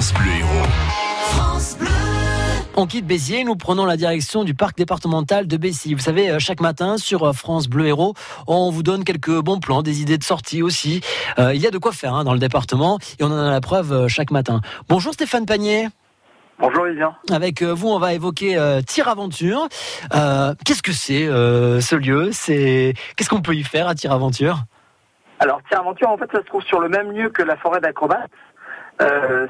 France Bleu Héros. On quitte Béziers, nous prenons la direction du parc départemental de Bessy. Vous savez, euh, chaque matin sur euh, France Bleu Héros, on vous donne quelques bons plans, des idées de sortie aussi. Euh, il y a de quoi faire hein, dans le département et on en a la preuve chaque matin. Bonjour Stéphane Panier. Bonjour Vivien. Avec vous, on va évoquer euh, Tir Aventure. Euh, Qu'est-ce que c'est euh, ce lieu? C'est qu'est-ce qu'on peut y faire à Tir Aventure? Alors Tir Aventure, en fait, ça se trouve sur le même lieu que la forêt d'acrobates. Euh,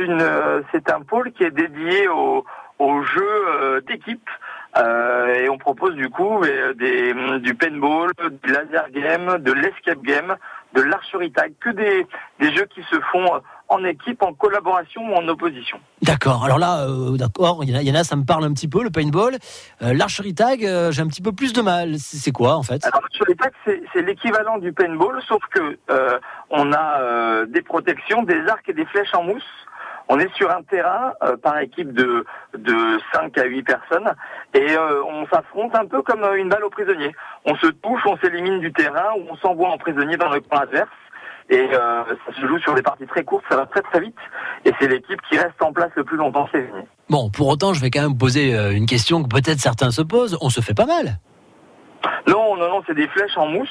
euh, c'est un pôle qui est dédié au- aux jeux euh, d'équipe. Et on propose du coup des, du paintball, du laser game, de l'escape game, de l'archery tag, que des jeux qui se font en équipe, en collaboration ou en opposition. D'accord. Alors là, euh, d'accord, il y, en a- ça me parle un petit peu, le paintball. Euh, L'archery tag, euh, j'ai un petit peu plus de mal. C'est quoi en fait? Alors les tags, c'est l'équivalent du paintball, sauf que on a des protections, des arcs et des flèches en mousse. On est sur un terrain euh, par équipe de de 5 à 8 personnes et euh, on s'affronte un peu comme une balle au prisonnier. On se touche, on s'élimine du terrain ou on s'envoie en prisonnier dans le camp adverse. Et euh, ça se joue sur des parties très courtes, ça va très très vite. Et c'est l'équipe qui reste en place le plus longtemps gagnée. Bon, pour autant, je vais quand même poser euh, une question que peut-être certains se posent. On se fait pas mal. Non, non, non, c'est des flèches en mousse.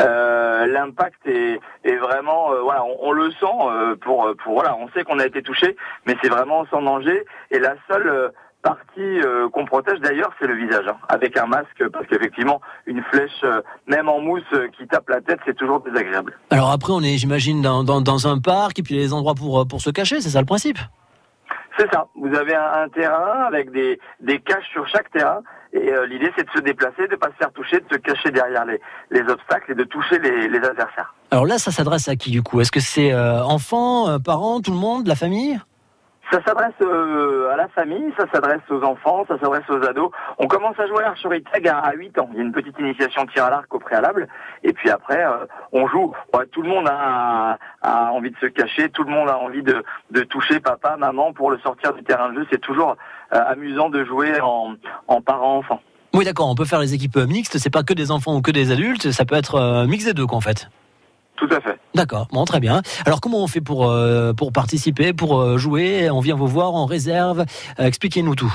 Euh, L'impact est, est vraiment, euh, voilà, on, on le sent euh, pour, pour, voilà, on sait qu'on a été touché, mais c'est vraiment sans danger. Et la seule euh, partie euh, qu'on protège d'ailleurs, c'est le visage, hein, avec un masque, parce qu'effectivement, une flèche, euh, même en mousse, euh, qui tape la tête, c'est toujours désagréable. Alors après, on est, j'imagine, dans, dans, dans un parc et puis il y a des endroits pour, pour se cacher. C'est ça le principe? C'est ça. Vous avez un, un terrain avec des, des caches sur chaque terrain. Et l'idée, c'est de se déplacer, de pas se faire toucher, de se cacher derrière les, les obstacles et de toucher les, les adversaires. Alors là, ça s'adresse à qui du coup? Est-ce que c'est enfants, parents, tout le monde, la famille? Ça s'adresse euh, à la famille, ça s'adresse aux enfants, ça s'adresse aux ados. On commence à jouer à l'archery tag à, à 8 ans. Il y a une petite initiation tir à l'arc au préalable. Et puis après, euh, on joue. Ouais, tout le monde a, a envie de se cacher, tout le monde a envie de, de toucher papa, maman pour le sortir du terrain de jeu. C'est toujours euh, amusant de jouer en, en parent-enfant. Oui, d'accord. On peut faire les équipes euh, mixtes. C'est pas que des enfants ou que des adultes. Ça peut être euh, mix des deux, quoi, en fait. Tout à fait. D'accord. Bon, très bien. Alors, comment on fait pour euh, pour participer, pour euh, jouer? On vient vous voir, on réserve. Euh, Expliquez-nous tout.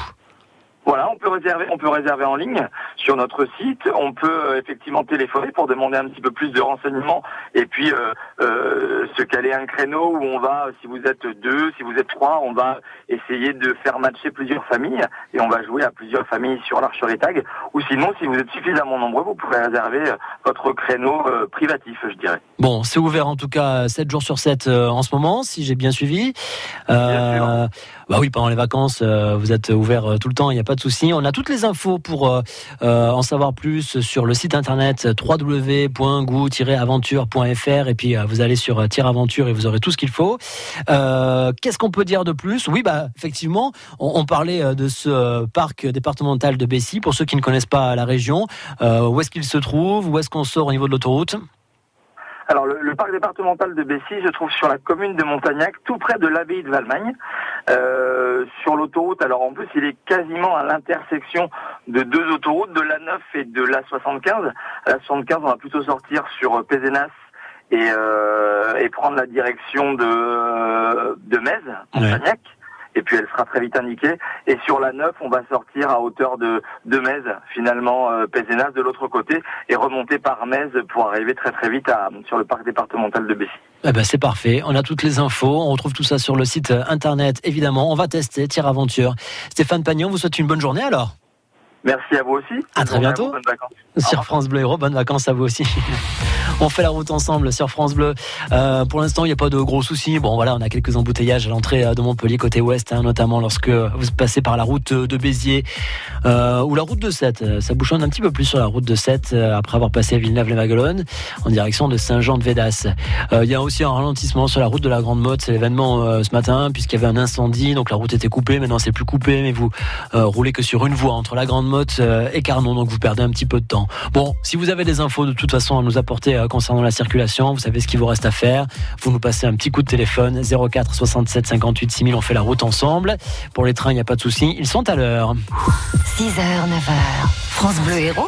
Voilà, on peut réserver, on peut réserver en ligne sur notre site. On peut euh, effectivement téléphoner pour demander un petit peu plus de renseignements et puis euh, euh, se caler un créneau où on va, si vous êtes deux, si vous êtes trois, on va essayer de faire matcher plusieurs familles et on va jouer à plusieurs familles sur l'archery tag. Ou sinon, si vous êtes suffisamment nombreux, vous pourrez réserver votre créneau euh, privatif, je dirais. Bon, c'est ouvert en tout cas 7 jours sur 7 euh, en ce moment, si j'ai bien suivi. Bah oui, pendant les vacances, vous êtes ouvert tout le temps, il n'y a pas de On a toutes les infos pour euh, euh, en savoir plus sur le site internet www.gou-aventure.fr et puis euh, vous allez sur Aventure et vous aurez tout ce qu'il faut. Qu'est-ce qu'on peut dire de plus? Oui, bah effectivement, on, parlait de ce parc départemental de Bessy. Pour ceux qui ne connaissent pas la région, où est-ce qu'il se trouve? Où est-ce qu'on sort au niveau de l'autoroute? Alors, le, le parc départemental de Bessy se trouve sur la commune de Montagnac, tout près de l'abbaye de Valmagne, euh, sur l'autoroute. Alors, en plus, il est quasiment à l'intersection de deux autoroutes, de la 9 et de la 75. À la 75, on va plutôt sortir sur euh, Pézenas et, euh, et prendre la direction de, de Metz, Montagnac. Et puis elle sera très vite indiquée. Et sur la 9, on va sortir à hauteur de, de Metz, finalement euh, de l'autre côté, et remonter par Metz pour arriver très très vite sur le parc départemental de Bessy. Eh ben, c'est parfait. On a toutes les infos. On retrouve tout ça sur le site euh, internet, évidemment. On va tester Tire Aventure. Stéphane Pagnon, vous souhaite une bonne journée alors Merci à vous aussi. À très bientôt. vous, bonnes vacances. sur France Bleu Héros. Bonnes vacances à vous aussi. on fait la route ensemble sur France Bleu. Euh, pour l'instant, il n'y a pas de gros soucis. Bon, voilà, on a quelques embouteillages à l'entrée euh, de Montpellier côté ouest, hein, notamment lorsque vous passez par la route de Béziers euh, ou la route de Sète. Euh, Ça bouchonne un petit peu plus sur la route de Sète euh, après avoir passé Villeneuve-les-Maguelones en direction de Saint-Jean-de-Védas. Euh, Il y a aussi un ralentissement sur la route de la Grande Motte. C'est l'événement euh, ce matin puisqu'il y avait un incendie, donc la route était coupée. Maintenant, c'est plus coupé, mais vous euh, roulez que sur une voie entre la Grande Motte euh, et Carnon, donc vous perdez un petit peu de temps. Bon, si vous avez des infos de toute façon à nous apporter euh, concernant la circulation, vous savez ce qu'il vous reste à faire. Vous nous passez un petit coup de téléphone 04 67 58 6000. On fait la route ensemble. Pour les trains, il n'y a pas de souci. Ils sont à l'heure. 6h, 9h. France Bleu Héros.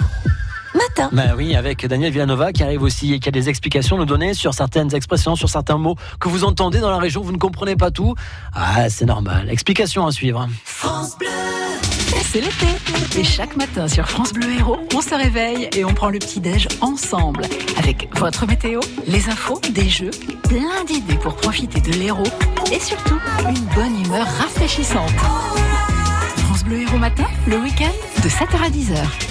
matin. Ben oui, avec Daniel Villanova qui arrive aussi et qui a des explications à nous donner sur certaines expressions, sur certains mots que vous entendez dans la région, vous ne comprenez pas tout. Ah, c'est normal. Explication à suivre. France Bleu. C'est l'été. Et chaque matin sur France Bleu Héros, on se réveille et on prend le petit-déj ensemble. Avec votre météo, les infos, des jeux, plein d'idées pour profiter de l'Héros et surtout une bonne humeur rafraîchissante. France Bleu Héros matin, le week-end, de 7h à 10h.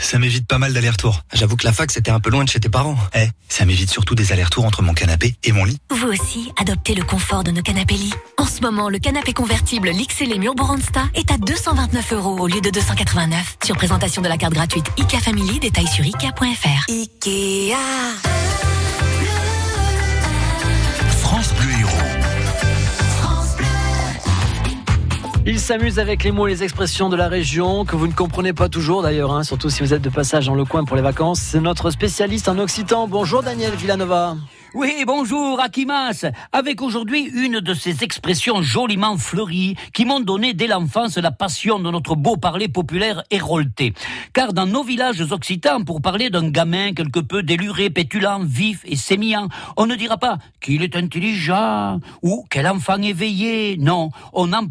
ça m'évite pas mal d'allers-retours. J'avoue que la fac c'était un peu loin de chez tes parents. Eh, ça m'évite surtout des allers-retours entre mon canapé et mon lit. Vous aussi, adoptez le confort de nos canapés lits. En ce moment, le canapé convertible l'XL Murboransta est à 229 euros au lieu de 289. Sur présentation de la carte gratuite IKEA Family, détail sur IKEA.fr. Ikea. Il s'amuse avec les mots et les expressions de la région que vous ne comprenez pas toujours d'ailleurs, hein, surtout si vous êtes de passage dans le coin pour les vacances. C'est notre spécialiste en occitan. Bonjour Daniel Villanova. Oui, bonjour Akimas, avec aujourd'hui une de ces expressions joliment fleuries qui m'ont donné dès l'enfance la passion de notre beau parler populaire hérolté. Car dans nos villages occitans, pour parler d'un gamin quelque peu déluré, pétulant, vif et sémillant, on ne dira pas qu'il est intelligent ou quel enfant éveillé. Non, on emploie